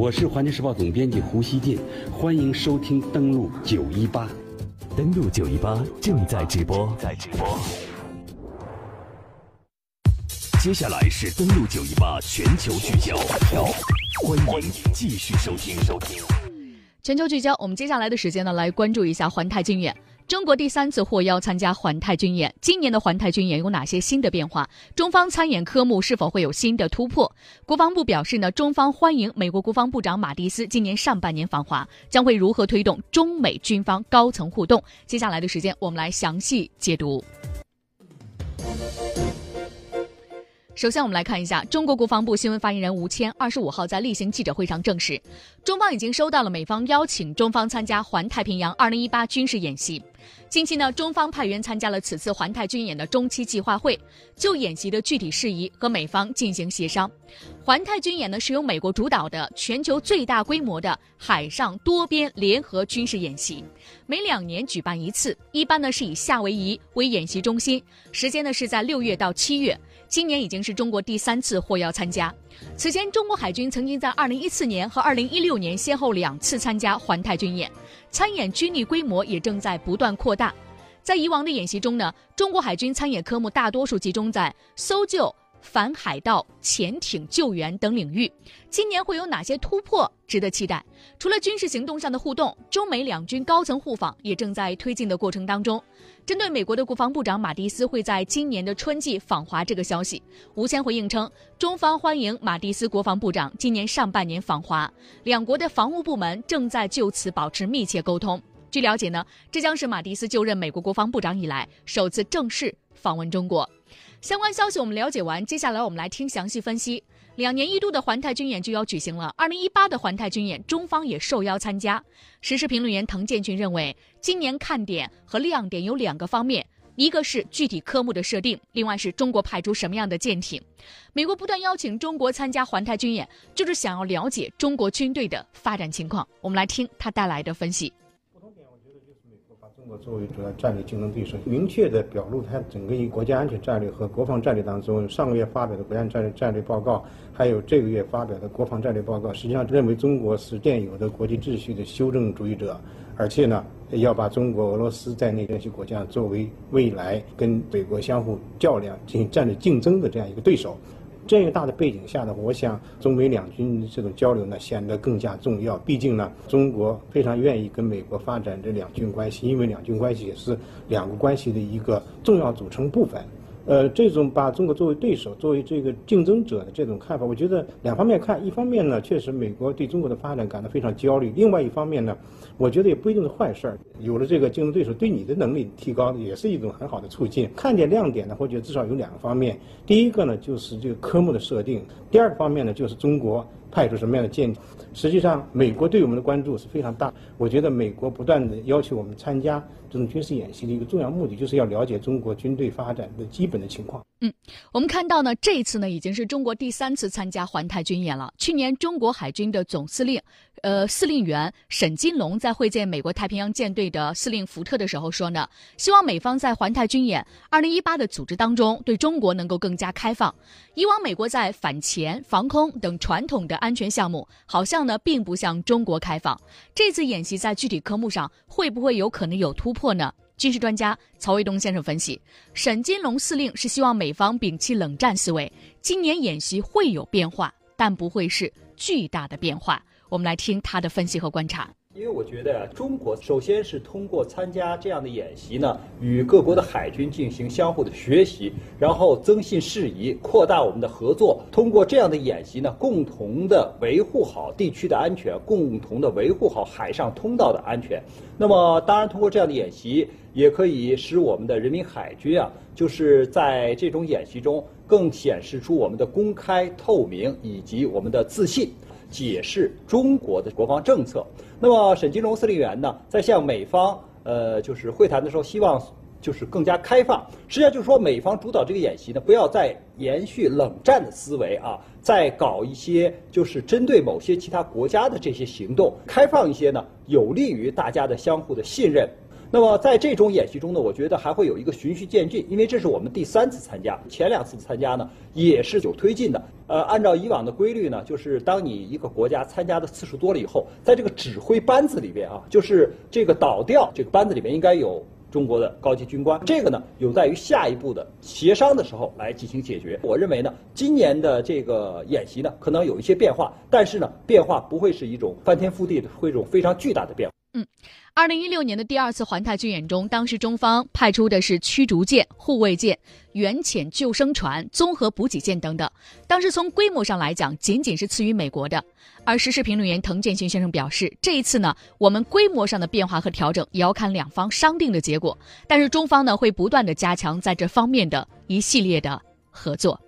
我是环球时报总编辑胡锡进，欢迎收听登录九一八。登录九一八正在直播。在直播。接下来是登录九一八全球聚焦，欢迎继续收听收听。全球聚焦，我们接下来的时间呢，来关注一下环太军演。中国第三次获邀参加环太军演，今年的环太军演有哪些新的变化？中方参演科目是否会有新的突破？国防部表示呢，中方欢迎美国国防部长马蒂斯今年上半年访华，将会如何推动中美军方高层互动？接下来的时间，我们来详细解读。首先，我们来看一下中国国防部新闻发言人吴谦二十五号在例行记者会上证实，中方已经收到了美方邀请中方参加环太平洋二零一八军事演习。近期呢，中方派员参加了此次环太军演的中期计划会，就演习的具体事宜和美方进行协商。环太军演呢是由美国主导的全球最大规模的海上多边联合军事演习，每两年举办一次，一般呢是以夏威夷为演习中心，时间呢是在六月到七月。今年已经是中国第三次获邀参加。此前，中国海军曾经在2014年和2016年先后两次参加环太军演，参演军力规模也正在不断扩大。在以往的演习中呢，中国海军参演科目大多数集中在搜救。反海盗、潜艇救援等领域，今年会有哪些突破值得期待？除了军事行动上的互动，中美两军高层互访也正在推进的过程当中。针对美国的国防部长马蒂斯会在今年的春季访华这个消息，吴谦回应称，中方欢迎马蒂斯国防部长今年上半年访华，两国的防务部门正在就此保持密切沟通。据了解呢，这将是马蒂斯就任美国国防部长以来首次正式访问中国。相关消息我们了解完，接下来我们来听详细分析。两年一度的环太军演就要举行了，二零一八的环太军演，中方也受邀参加。时事评论员滕建群认为，今年看点和亮点有两个方面，一个是具体科目的设定，另外是中国派出什么样的舰艇。美国不断邀请中国参加环太军演，就是想要了解中国军队的发展情况。我们来听他带来的分析。中国作为主要战略竞争对手，明确的表露它整个一国家安全战略和国防战略当中，上个月发表的国家战略战略报告，还有这个月发表的国防战略报告，实际上认为中国是现有的国际秩序的修正主义者，而且呢，要把中国、俄罗斯在内这些国家作为未来跟美国相互较量、进行战略竞争的这样一个对手。这样一个大的背景下呢，我想中美两军这种交流呢显得更加重要。毕竟呢，中国非常愿意跟美国发展这两军关系，因为两军关系也是两国关系的一个重要组成部分。呃，这种把中国作为对手、作为这个竞争者的这种看法，我觉得两方面看。一方面呢，确实美国对中国的发展感到非常焦虑；另外一方面呢，我觉得也不一定是坏事儿。有了这个竞争对手，对你的能力提高也是一种很好的促进。看见亮点呢，我觉得至少有两个方面。第一个呢，就是这个科目的设定；第二个方面呢，就是中国派出什么样的舰艇。实际上，美国对我们的关注是非常大。我觉得美国不断的要求我们参加。这种军事演习的一个重要目的，就是要了解中国军队发展的基本的情况。嗯，我们看到呢，这一次呢，已经是中国第三次参加环太军演了。去年，中国海军的总司令，呃，司令员沈金龙在会见美国太平洋舰队的司令福特的时候说呢，希望美方在环太军演2018的组织当中，对中国能够更加开放。以往美国在反潜、防空等传统的安全项目，好像呢，并不向中国开放。这次演习在具体科目上，会不会有可能有突破呢？军事专家曹卫东先生分析，沈金龙司令是希望美方摒弃冷战思维，今年演习会有变化，但不会是巨大的变化。我们来听他的分析和观察。因为我觉得中国首先是通过参加这样的演习呢，与各国的海军进行相互的学习，然后增信事宜，扩大我们的合作。通过这样的演习呢，共同的维护好地区的安全，共同的维护好海上通道的安全。那么，当然通过这样的演习，也可以使我们的人民海军啊，就是在这种演习中更显示出我们的公开透明以及我们的自信。解释中国的国防政策。那么，沈金龙司令员呢，在向美方呃就是会谈的时候，希望就是更加开放。实际上就是说，美方主导这个演习呢，不要再延续冷战的思维啊，再搞一些就是针对某些其他国家的这些行动，开放一些呢，有利于大家的相互的信任。那么在这种演习中呢，我觉得还会有一个循序渐进，因为这是我们第三次参加，前两次参加呢也是有推进的。呃，按照以往的规律呢，就是当你一个国家参加的次数多了以后，在这个指挥班子里边啊，就是这个导调这个班子里面应该有。中国的高级军官，这个呢有待于下一步的协商的时候来进行解决。我认为呢，今年的这个演习呢可能有一些变化，但是呢变化不会是一种翻天覆地的，会一种非常巨大的变化。嗯，二零一六年的第二次环太军演中，当时中方派出的是驱逐舰、护卫舰、远潜救生船、综合补给舰等等，当时从规模上来讲，仅仅是次于美国的。而时事评论员滕建群先生表示，这一次呢，我们规模上的变化和调整也要看两方商定的结果，但是中方呢会不断的加强在这方面的一系列的合作。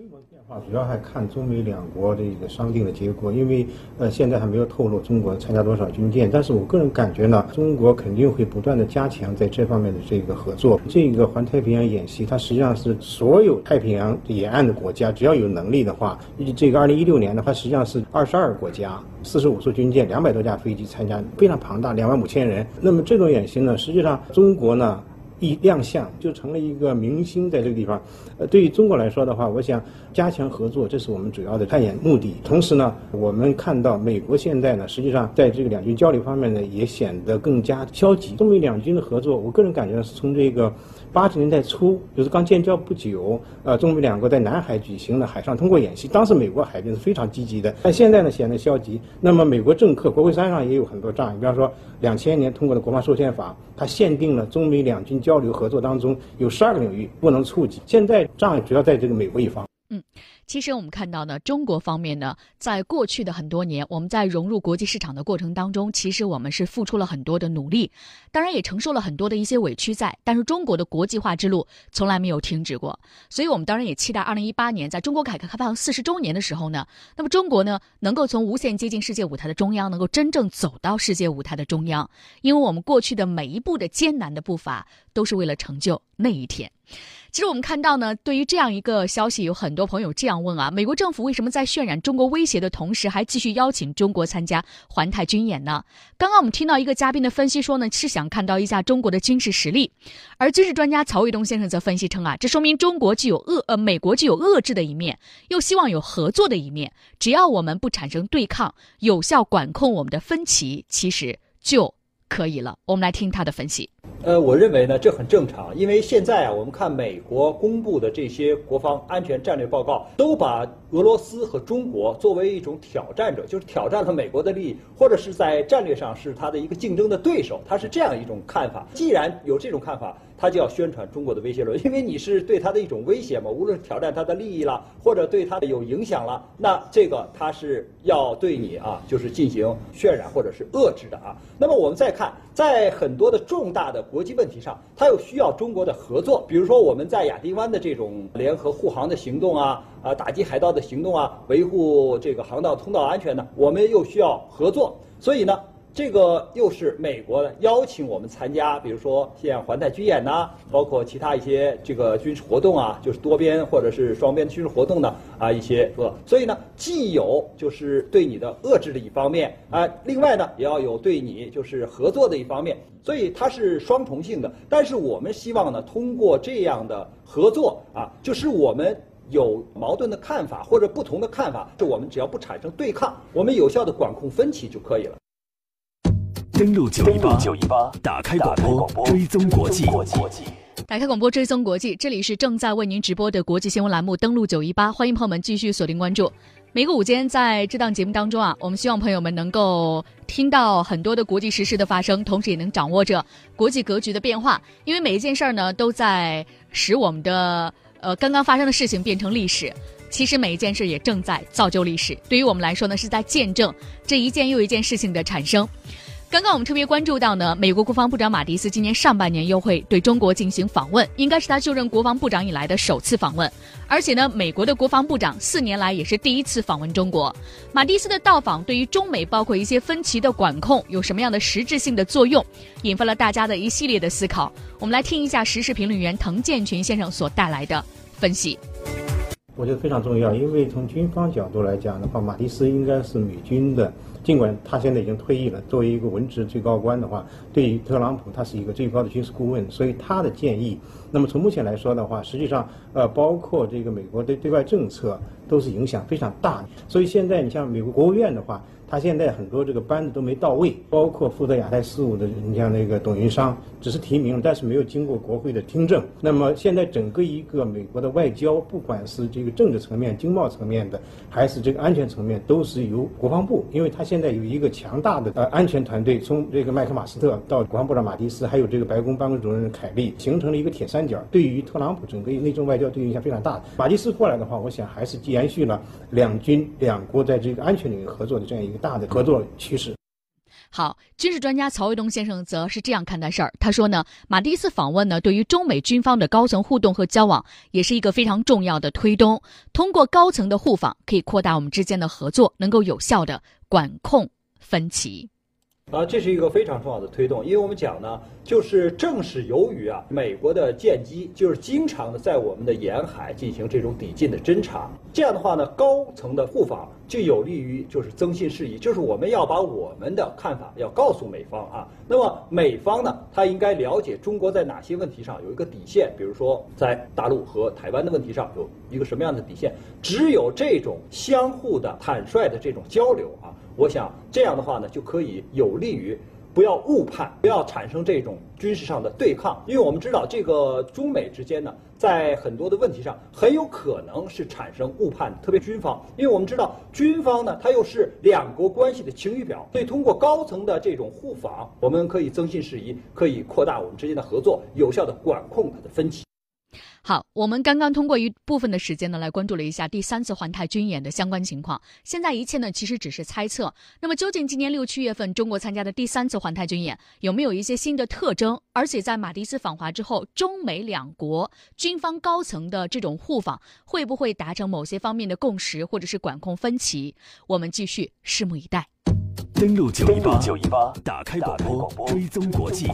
规模变化主要还看中美两国这个商定的结果，因为呃现在还没有透露中国参加多少军舰，但是我个人感觉呢，中国肯定会不断的加强在这方面的这个合作。这个环太平洋演习，它实际上是所有太平洋沿岸的国家，只要有能力的话，这个二零一六年的话，实际上是二十二个国家，四十五艘军舰，两百多架飞机参加，非常庞大，两万五千人。那么这种演习呢，实际上中国呢。一亮相就成了一个明星，在这个地方，呃，对于中国来说的话，我想加强合作，这是我们主要的探演目的。同时呢，我们看到美国现在呢，实际上在这个两军交流方面呢，也显得更加消极。中美两军的合作，我个人感觉是从这个。八十年代初，就是刚建交不久，呃，中美两国在南海举行了海上通过演习。当时美国海军是非常积极的，但现在呢显得消极。那么美国政客国会山上也有很多障碍，比方说两千年通过的国防授权法，它限定了中美两军交交流合作当中有十二个领域不能触及。现在障碍主要在这个美国一方。嗯。其实我们看到呢，中国方面呢，在过去的很多年，我们在融入国际市场的过程当中，其实我们是付出了很多的努力，当然也承受了很多的一些委屈在。但是中国的国际化之路从来没有停止过，所以我们当然也期待二零一八年，在中国改革开放四十周年的时候呢，那么中国呢，能够从无限接近世界舞台的中央，能够真正走到世界舞台的中央，因为我们过去的每一步的艰难的步伐，都是为了成就那一天。其实我们看到呢，对于这样一个消息，有很多朋友这样问啊：美国政府为什么在渲染中国威胁的同时，还继续邀请中国参加环太军演呢？刚刚我们听到一个嘉宾的分析说呢，是想看到一下中国的军事实力。而军事专家曹卫东先生则分析称啊，这说明中国具有遏呃，美国具有遏制的一面，又希望有合作的一面。只要我们不产生对抗，有效管控我们的分歧，其实就可以了。我们来听他的分析。呃，我认为呢，这很正常，因为现在啊，我们看美国公布的这些国防安全战略报告，都把俄罗斯和中国作为一种挑战者，就是挑战了美国的利益，或者是在战略上是他的一个竞争的对手，他是这样一种看法。既然有这种看法，他就要宣传中国的威胁论，因为你是对他的一种威胁嘛，无论是挑战他的利益了，或者对他的有影响了，那这个他是要对你啊，就是进行渲染或者是遏制的啊。那么我们再看，在很多的重大的国际问题上，他又需要中国的合作，比如说我们在亚丁湾的这种联合护航的行动啊，啊，打击海盗的行动啊，维护这个航道通道安全呢，我们又需要合作，所以呢。这个又是美国邀请我们参加，比如说像环太军演呐，包括其他一些这个军事活动啊，就是多边或者是双边军事活动呢啊一些呃，所以呢，既有就是对你的遏制的一方面啊，另外呢也要有对你就是合作的一方面，所以它是双重性的。但是我们希望呢，通过这样的合作啊，就是我们有矛盾的看法或者不同的看法，就我们只要不产生对抗，我们有效的管控分歧就可以了。登录九一八，打开广播，追踪国际。打开广播，追踪国际。这里是正在为您直播的国际新闻栏目。登录九一八，欢迎朋友们继续锁定关注。每个午间在这档节目当中啊，我们希望朋友们能够听到很多的国际时事的发生，同时也能掌握着国际格局的变化。因为每一件事儿呢，都在使我们的呃刚刚发生的事情变成历史。其实每一件事也正在造就历史。对于我们来说呢，是在见证这一件又一件事情的产生。刚刚我们特别关注到呢，美国国防部长马蒂斯今年上半年又会对中国进行访问，应该是他就任国防部长以来的首次访问。而且呢，美国的国防部长四年来也是第一次访问中国。马蒂斯的到访对于中美包括一些分歧的管控有什么样的实质性的作用，引发了大家的一系列的思考。我们来听一下时事评论员滕建群先生所带来的分析。我觉得非常重要，因为从军方角度来讲的话，马蒂斯应该是美军的，尽管他现在已经退役了，作为一个文职最高官的话，对于特朗普他是一个最高的军事顾问，所以他的建议，那么从目前来说的话，实际上呃，包括这个美国的对外政策都是影响非常大的，所以现在你像美国国务院的话。他现在很多这个班子都没到位，包括负责亚太事务的，你像那个董云商，只是提名，但是没有经过国会的听证。那么现在整个一个美国的外交，不管是这个政治层面、经贸层面的，还是这个安全层面，都是由国防部，因为他现在有一个强大的呃安全团队，从这个麦克马斯特到国防部长马蒂斯，还有这个白宫办公室主任凯利，形成了一个铁三角，对于特朗普整个内政外交对影响非常大的。马蒂斯过来的话，我想还是延续了两军两国在这个安全领域合作的这样一个。大的合作趋势。好，军事专家曹卫东先生则是这样看待事儿。他说呢，马蒂斯访问呢，对于中美军方的高层互动和交往，也是一个非常重要的推动。通过高层的互访，可以扩大我们之间的合作，能够有效的管控分歧。啊，这是一个非常重要的推动，因为我们讲呢，就是正是由于啊，美国的舰机就是经常的在我们的沿海进行这种抵近的侦察，这样的话呢，高层的互访就有利于就是增信事宜，就是我们要把我们的看法要告诉美方啊，那么美方呢，他应该了解中国在哪些问题上有一个底线，比如说在大陆和台湾的问题上有一个什么样的底线，只有这种相互的坦率的这种交流啊。我想这样的话呢，就可以有利于不要误判，不要产生这种军事上的对抗。因为我们知道，这个中美之间呢，在很多的问题上很有可能是产生误判，特别军方。因为我们知道，军方呢，它又是两国关系的晴雨表，所以通过高层的这种互访，我们可以增信事宜，可以扩大我们之间的合作，有效的管控它的分歧。好，我们刚刚通过一部分的时间呢，来关注了一下第三次环太军演的相关情况。现在一切呢，其实只是猜测。那么，究竟今年六七月份中国参加的第三次环太军演有没有一些新的特征？而且在马蒂斯访华之后，中美两国军方高层的这种互访，会不会达成某些方面的共识，或者是管控分歧？我们继续拭目以待。登录九一八，打开广播，追踪国际。